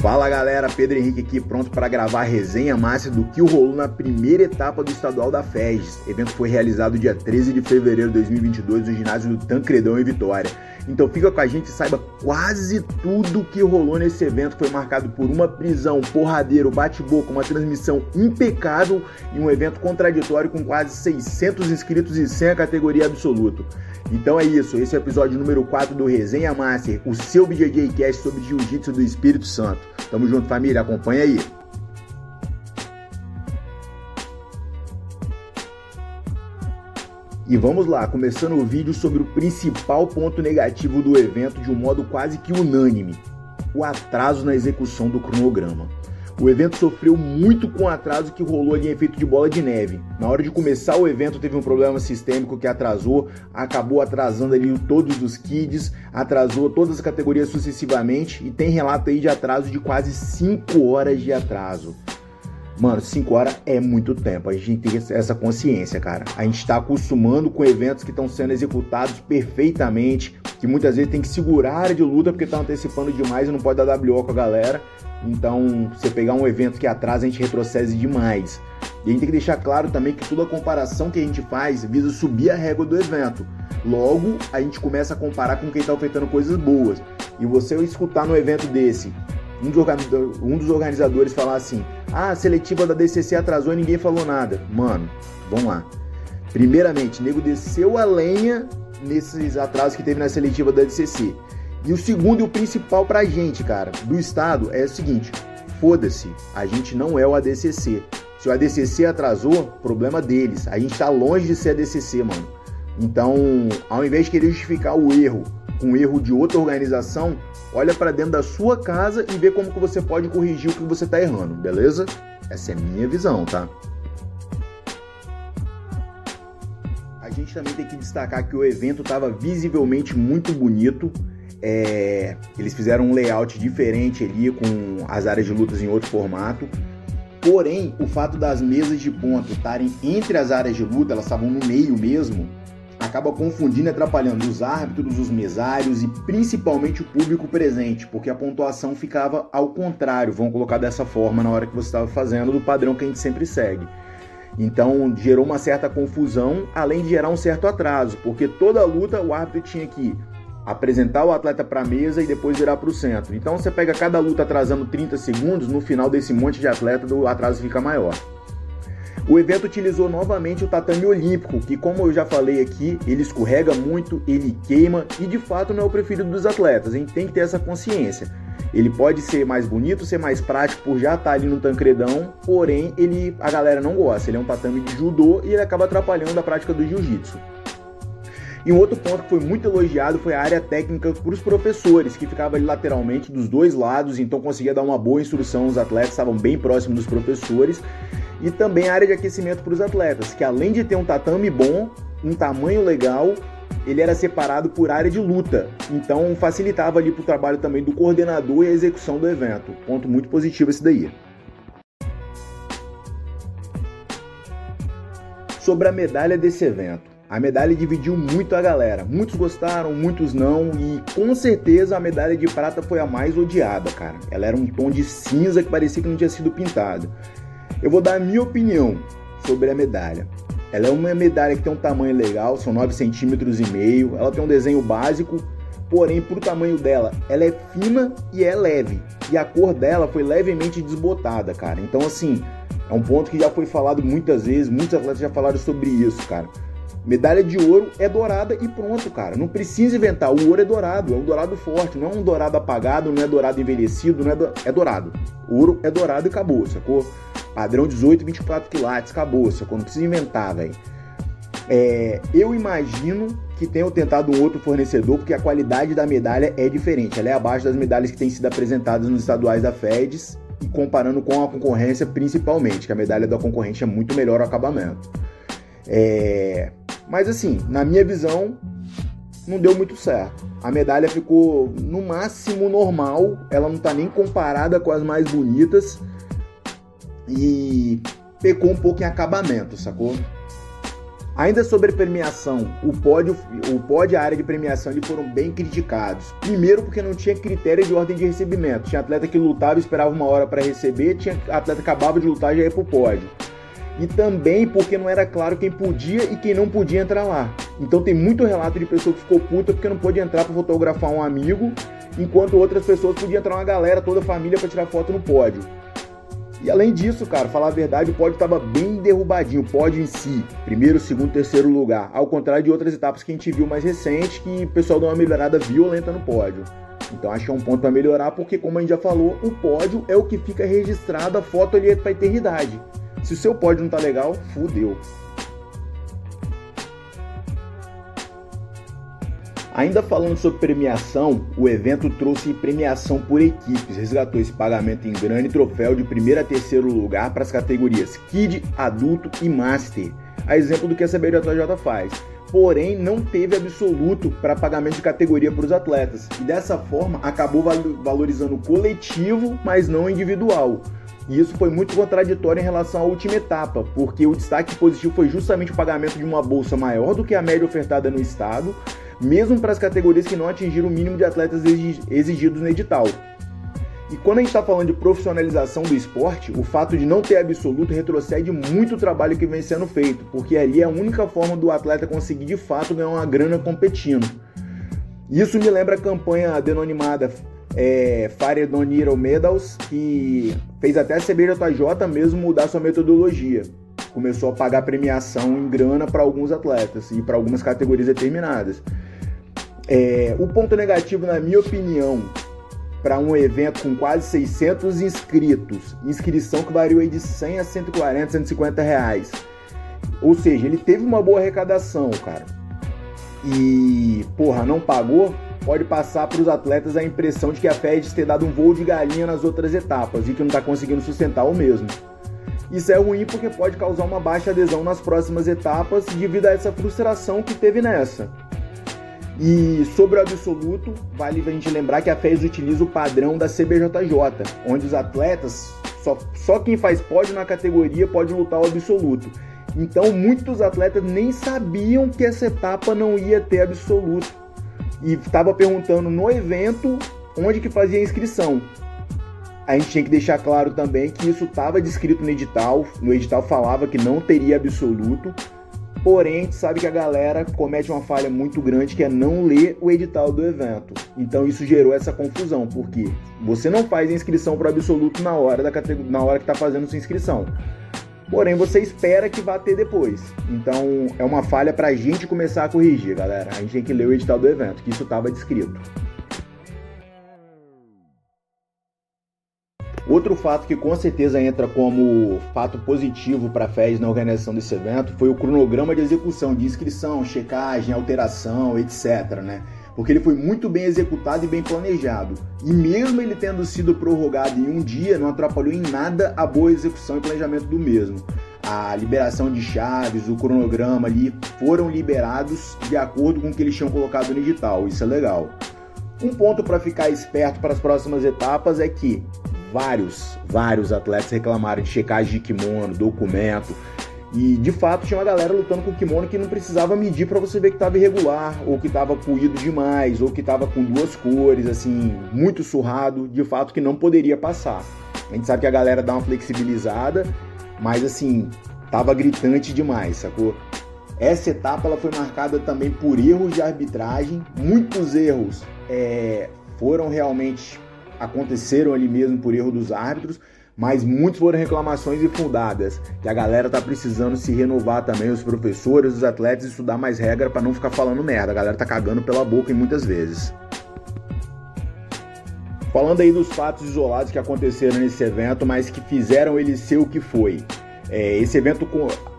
Fala galera, Pedro Henrique aqui pronto para gravar a resenha máxima do que rolou na primeira etapa do estadual da FES. O evento foi realizado dia 13 de fevereiro de 2022 no ginásio do Tancredão em Vitória. Então fica com a gente e saiba quase tudo que rolou nesse evento. Foi marcado por uma prisão, porradeiro, bate-boca, uma transmissão impecável e um evento contraditório com quase 600 inscritos e 100 a categoria absoluto. Então é isso, esse é o episódio número 4 do Resenha Master, o seu BJJ Cast sobre Jiu-Jitsu do Espírito Santo. Tamo junto, família, acompanha aí. E vamos lá, começando o vídeo sobre o principal ponto negativo do evento de um modo quase que unânime: o atraso na execução do cronograma. O evento sofreu muito com o atraso que rolou ali em efeito de bola de neve. Na hora de começar o evento teve um problema sistêmico que atrasou, acabou atrasando ali todos os kids, atrasou todas as categorias sucessivamente e tem relato aí de atraso de quase 5 horas de atraso. Mano, 5 horas é muito tempo. A gente tem essa consciência, cara. A gente está acostumando com eventos que estão sendo executados perfeitamente, que muitas vezes tem que segurar a área de luta porque tá antecipando demais e não pode dar WO com a galera. Então, você pegar um evento que atrasa, a gente retrocede demais. E a gente tem que deixar claro também que toda comparação que a gente faz visa subir a régua do evento. Logo, a gente começa a comparar com quem está ofertando coisas boas. E você escutar no evento desse, um dos, organizadores falar assim: ah, a seletiva da DCC atrasou e ninguém falou nada. Mano, vamos lá. Primeiramente, nego desceu a lenha nesses atrasos que teve na seletiva da DCC. E o segundo e o principal pra gente, cara, do Estado, é o seguinte: foda-se, a gente não é o ADCC. Se o ADCC atrasou, problema deles. A gente tá longe de ser ADCC, mano. Então, ao invés de querer justificar o erro com o erro de outra organização, olha para dentro da sua casa e vê como que você pode corrigir o que você tá errando, beleza? Essa é minha visão, tá? A gente também tem que destacar que o evento estava visivelmente muito bonito é, eles fizeram um layout diferente ali, com as áreas de lutas em outro formato. Porém, o fato das mesas de ponto estarem entre as áreas de luta, elas estavam no meio mesmo, acaba confundindo e atrapalhando os árbitros, os mesários e principalmente o público presente, porque a pontuação ficava ao contrário, vamos colocar dessa forma na hora que você estava fazendo, do padrão que a gente sempre segue. Então gerou uma certa confusão, além de gerar um certo atraso, porque toda luta o árbitro tinha que apresentar o atleta para a mesa e depois virar para o centro. Então você pega cada luta atrasando 30 segundos, no final desse monte de atleta o atraso fica maior. O evento utilizou novamente o tatame olímpico, que como eu já falei aqui, ele escorrega muito, ele queima e de fato não é o preferido dos atletas. Gente tem que ter essa consciência. Ele pode ser mais bonito, ser mais prático por já estar ali no tancredão, porém ele a galera não gosta. Ele é um tatame de judô e ele acaba atrapalhando a prática do jiu-jitsu. E um outro ponto que foi muito elogiado foi a área técnica para os professores, que ficava ali lateralmente dos dois lados, então conseguia dar uma boa instrução, os atletas estavam bem próximos dos professores. E também a área de aquecimento para os atletas, que além de ter um tatame bom, um tamanho legal, ele era separado por área de luta, então facilitava ali para o trabalho também do coordenador e a execução do evento. Ponto muito positivo esse daí. Sobre a medalha desse evento. A medalha dividiu muito a galera. Muitos gostaram, muitos não. E com certeza a medalha de prata foi a mais odiada, cara. Ela era um tom de cinza que parecia que não tinha sido pintado. Eu vou dar a minha opinião sobre a medalha. Ela é uma medalha que tem um tamanho legal, são 9 centímetros e meio. Ela tem um desenho básico, porém, pro tamanho dela, ela é fina e é leve. E a cor dela foi levemente desbotada, cara. Então, assim, é um ponto que já foi falado muitas vezes, muitos atletas já falaram sobre isso, cara. Medalha de ouro é dourada e pronto, cara. Não precisa inventar. O ouro é dourado, é um dourado forte, não é um dourado apagado, não é dourado envelhecido, não é, do... é dourado. Ouro é dourado e acabou, sacou? Padrão 18, 24 quilates, acabou, sacou? Não precisa inventar, velho. É, eu imagino que tenham tentado um outro fornecedor, porque a qualidade da medalha é diferente. Ela é abaixo das medalhas que têm sido apresentadas nos estaduais da FEDS, e comparando com a concorrência principalmente, que a medalha da concorrente é muito melhor o acabamento. É, mas assim, na minha visão, não deu muito certo. A medalha ficou no máximo normal, ela não tá nem comparada com as mais bonitas e pecou um pouco em acabamento, sacou? Ainda sobre premiação, o pódio, o pódio e a área de premiação eles foram bem criticados. Primeiro porque não tinha critério de ordem de recebimento. Tinha atleta que lutava e esperava uma hora para receber, tinha atleta que acabava de lutar e já ia pro pódio. E também porque não era claro quem podia e quem não podia entrar lá. Então tem muito relato de pessoa que ficou puta porque não pôde entrar para fotografar um amigo, enquanto outras pessoas podiam entrar uma galera, toda a família para tirar foto no pódio. E além disso, cara, falar a verdade, o pódio estava bem derrubadinho, o pódio em si, primeiro, segundo, terceiro lugar, ao contrário de outras etapas que a gente viu mais recente, que o pessoal deu uma melhorada violenta no pódio. Então acho que é um ponto para melhorar, porque como a gente já falou, o pódio é o que fica registrado, a foto ali é para eternidade. Se o seu pódio não tá legal, fudeu. Ainda falando sobre premiação, o evento trouxe premiação por equipes, resgatou esse pagamento em grana e troféu de primeiro a terceiro lugar para as categorias Kid, Adulto e Master, a exemplo do que a CBJJ faz. Porém, não teve absoluto para pagamento de categoria para os atletas, e dessa forma acabou valorizando o coletivo, mas não individual. E isso foi muito contraditório em relação à última etapa, porque o destaque positivo foi justamente o pagamento de uma bolsa maior do que a média ofertada no estado, mesmo para as categorias que não atingiram o mínimo de atletas exigidos no edital. E quando a gente está falando de profissionalização do esporte, o fato de não ter absoluto retrocede muito o trabalho que vem sendo feito, porque ali é a única forma do atleta conseguir de fato ganhar uma grana competindo. Isso me lembra a campanha denominada é, Fire Don't Hero Medals, que fez até a CBJJ mesmo mudar sua metodologia começou a pagar premiação em grana para alguns atletas e para algumas categorias determinadas. É, o ponto negativo, na minha opinião, para um evento com quase 600 inscritos, inscrição que variou de 100 a 140, 150 reais. Ou seja, ele teve uma boa arrecadação, cara. E, porra, não pagou, pode passar para os atletas a impressão de que a FED ter dado um voo de galinha nas outras etapas e que não está conseguindo sustentar o mesmo. Isso é ruim porque pode causar uma baixa adesão nas próximas etapas devido a essa frustração que teve nessa. E sobre o absoluto, vale a gente lembrar que a FES utiliza o padrão da CBJJ, onde os atletas, só, só quem faz pódio na categoria pode lutar o absoluto. Então muitos atletas nem sabiam que essa etapa não ia ter absoluto. E estava perguntando no evento onde que fazia a inscrição a gente tinha que deixar claro também que isso estava descrito no edital. No edital falava que não teria absoluto. Porém, sabe que a galera comete uma falha muito grande que é não ler o edital do evento. Então isso gerou essa confusão, porque você não faz a inscrição para absoluto na hora da na hora que está fazendo sua inscrição. Porém, você espera que vá ter depois. Então, é uma falha para a gente começar a corrigir, galera. A gente tem que ler o edital do evento, que isso estava descrito. Outro fato que com certeza entra como fato positivo para a FES na organização desse evento foi o cronograma de execução, de inscrição, checagem, alteração, etc. Né? Porque ele foi muito bem executado e bem planejado. E mesmo ele tendo sido prorrogado em um dia, não atrapalhou em nada a boa execução e planejamento do mesmo. A liberação de chaves, o cronograma ali foram liberados de acordo com o que eles tinham colocado no edital. Isso é legal. Um ponto para ficar esperto para as próximas etapas é que vários, vários atletas reclamaram de checagem de kimono, documento. E de fato tinha uma galera lutando com kimono que não precisava medir para você ver que estava irregular, ou que estava puído demais, ou que estava com duas cores, assim, muito surrado, de fato que não poderia passar. A gente sabe que a galera dá uma flexibilizada, mas assim, tava gritante demais, sacou? Essa etapa ela foi marcada também por erros de arbitragem, muitos erros é, foram realmente aconteceram ali mesmo por erro dos árbitros, mas muitos foram reclamações infundadas. Que a galera tá precisando se renovar também, os professores, os atletas, estudar mais regra para não ficar falando merda. A galera tá cagando pela boca muitas vezes. Falando aí dos fatos isolados que aconteceram nesse evento, mas que fizeram ele ser o que foi. É, esse evento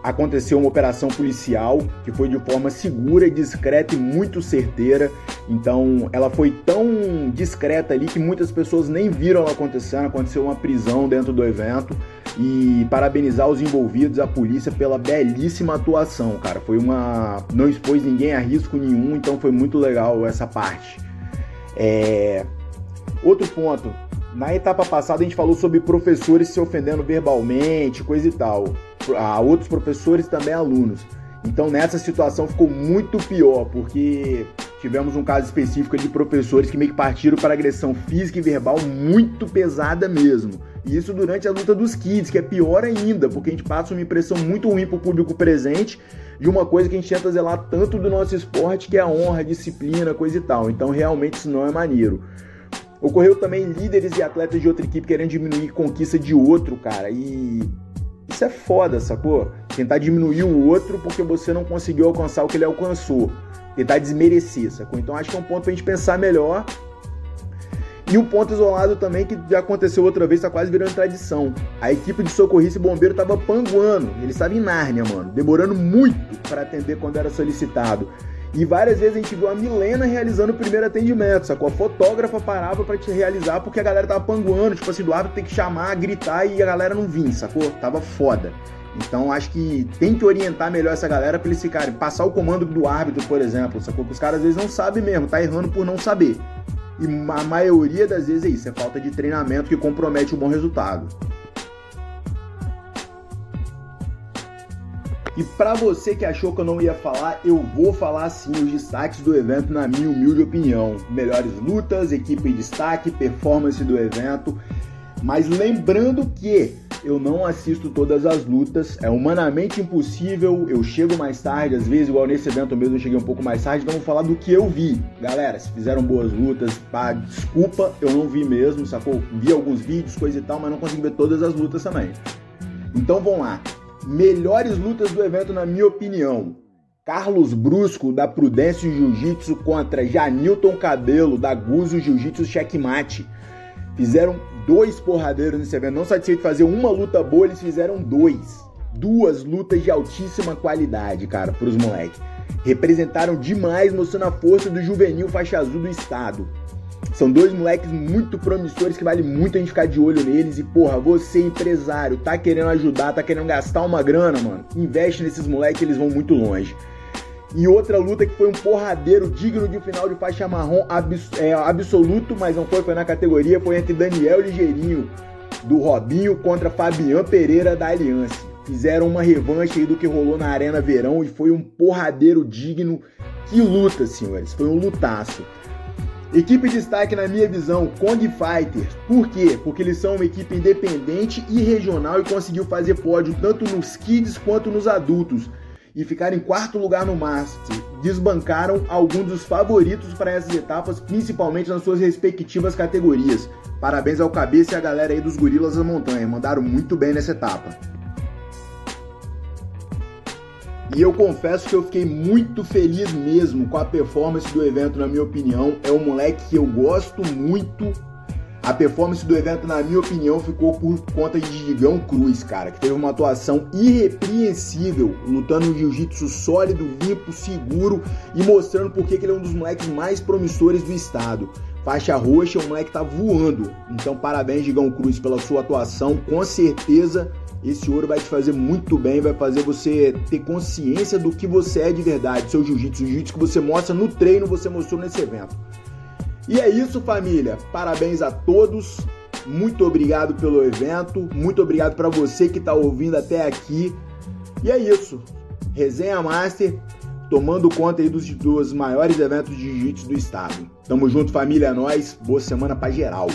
aconteceu uma operação policial que foi de forma segura, discreta e muito certeira. Então, ela foi tão discreta ali que muitas pessoas nem viram ela acontecendo. Aconteceu uma prisão dentro do evento e parabenizar os envolvidos, a polícia pela belíssima atuação, cara. Foi uma não expôs ninguém a risco nenhum, então foi muito legal essa parte. É... Outro ponto, na etapa passada a gente falou sobre professores se ofendendo verbalmente, coisa e tal. A outros professores também alunos. Então nessa situação ficou muito pior, porque tivemos um caso específico de professores que meio que partiram para agressão física e verbal muito pesada mesmo. E isso durante a luta dos kids, que é pior ainda, porque a gente passa uma impressão muito ruim para o público presente de uma coisa que a gente tenta zelar tanto do nosso esporte, que é a honra, a disciplina, coisa e tal. Então realmente isso não é maneiro. Ocorreu também líderes e atletas de outra equipe querendo diminuir conquista de outro, cara. E isso é foda, sacou? Tentar diminuir o outro porque você não conseguiu alcançar o que ele alcançou tentar desmerecer, sacou? Então acho que é um ponto pra gente pensar melhor. E um ponto isolado também que já aconteceu outra vez, tá quase virando tradição. A equipe de socorrista e bombeiro tava panguando, eles estavam em Nárnia, mano, demorando muito para atender quando era solicitado. E várias vezes a gente viu a Milena realizando o primeiro atendimento, sacou? A fotógrafa parava para te realizar porque a galera tava panguando, tipo assim, do árbitro tem que chamar, gritar e a galera não vinha, sacou? Tava foda. Então acho que tem que orientar melhor essa galera para eles ficarem, passar o comando do árbitro, por exemplo, sacou? Que os caras às vezes não sabem mesmo, tá errando por não saber. E a maioria das vezes é isso, é falta de treinamento que compromete o bom resultado. E para você que achou que eu não ia falar, eu vou falar sim os destaques do evento na minha humilde opinião. Melhores lutas, equipe em destaque, performance do evento. Mas lembrando que eu não assisto todas as lutas, é humanamente impossível, eu chego mais tarde, às vezes, igual nesse evento mesmo, eu cheguei um pouco mais tarde, então vou falar do que eu vi. Galera, se fizeram boas lutas, pá, desculpa, eu não vi mesmo, sacou? Vi alguns vídeos, coisa e tal, mas não consegui ver todas as lutas também. Então vamos lá. Melhores lutas do evento, na minha opinião. Carlos Brusco, da Prudência Jiu-Jitsu, contra Janilton Cabelo, da Guzo Jiu-Jitsu Checkmate. Fizeram dois porradeiros nesse evento. Não satisfeito de fazer uma luta boa, eles fizeram dois. Duas lutas de altíssima qualidade, cara, pros moleques. Representaram demais, mostrando a força do juvenil faixa azul do estado. São dois moleques muito promissores que vale muito a gente ficar de olho neles. E, porra, você, empresário, tá querendo ajudar, tá querendo gastar uma grana, mano. Investe nesses moleques, eles vão muito longe. E outra luta que foi um porradeiro digno de um final de faixa marrom abs é, absoluto, mas não foi, foi na categoria, foi entre Daniel Ligeirinho, do Robinho, contra Fabian Pereira, da Aliança. Fizeram uma revanche aí do que rolou na Arena Verão e foi um porradeiro digno. Que luta, senhores, foi um lutaço. Equipe de destaque na minha visão, Kong Fighters. Por quê? Porque eles são uma equipe independente e regional e conseguiu fazer pódio tanto nos kids quanto nos adultos e ficaram em quarto lugar no Master. Desbancaram alguns dos favoritos para essas etapas, principalmente nas suas respectivas categorias. Parabéns ao cabeça e à galera aí dos Gorilas da Montanha, mandaram muito bem nessa etapa. E eu confesso que eu fiquei muito feliz mesmo com a performance do evento, na minha opinião. É um moleque que eu gosto muito a performance do evento, na minha opinião, ficou por conta de Digão Cruz, cara, que teve uma atuação irrepreensível, lutando um jiu-jitsu sólido, limpo, seguro e mostrando porque que ele é um dos moleques mais promissores do estado. Faixa roxa, o moleque tá voando. Então, parabéns, Digão Cruz, pela sua atuação. Com certeza, esse ouro vai te fazer muito bem, vai fazer você ter consciência do que você é de verdade, seu jiu-jitsu, jiu-jitsu que você mostra no treino, você mostrou nesse evento. E é isso, família. Parabéns a todos. Muito obrigado pelo evento. Muito obrigado para você que está ouvindo até aqui. E é isso. Resenha Master tomando conta aí dos, dos maiores eventos de jiu-jitsu do estado. Tamo junto, família. É nóis. Boa semana pra geral.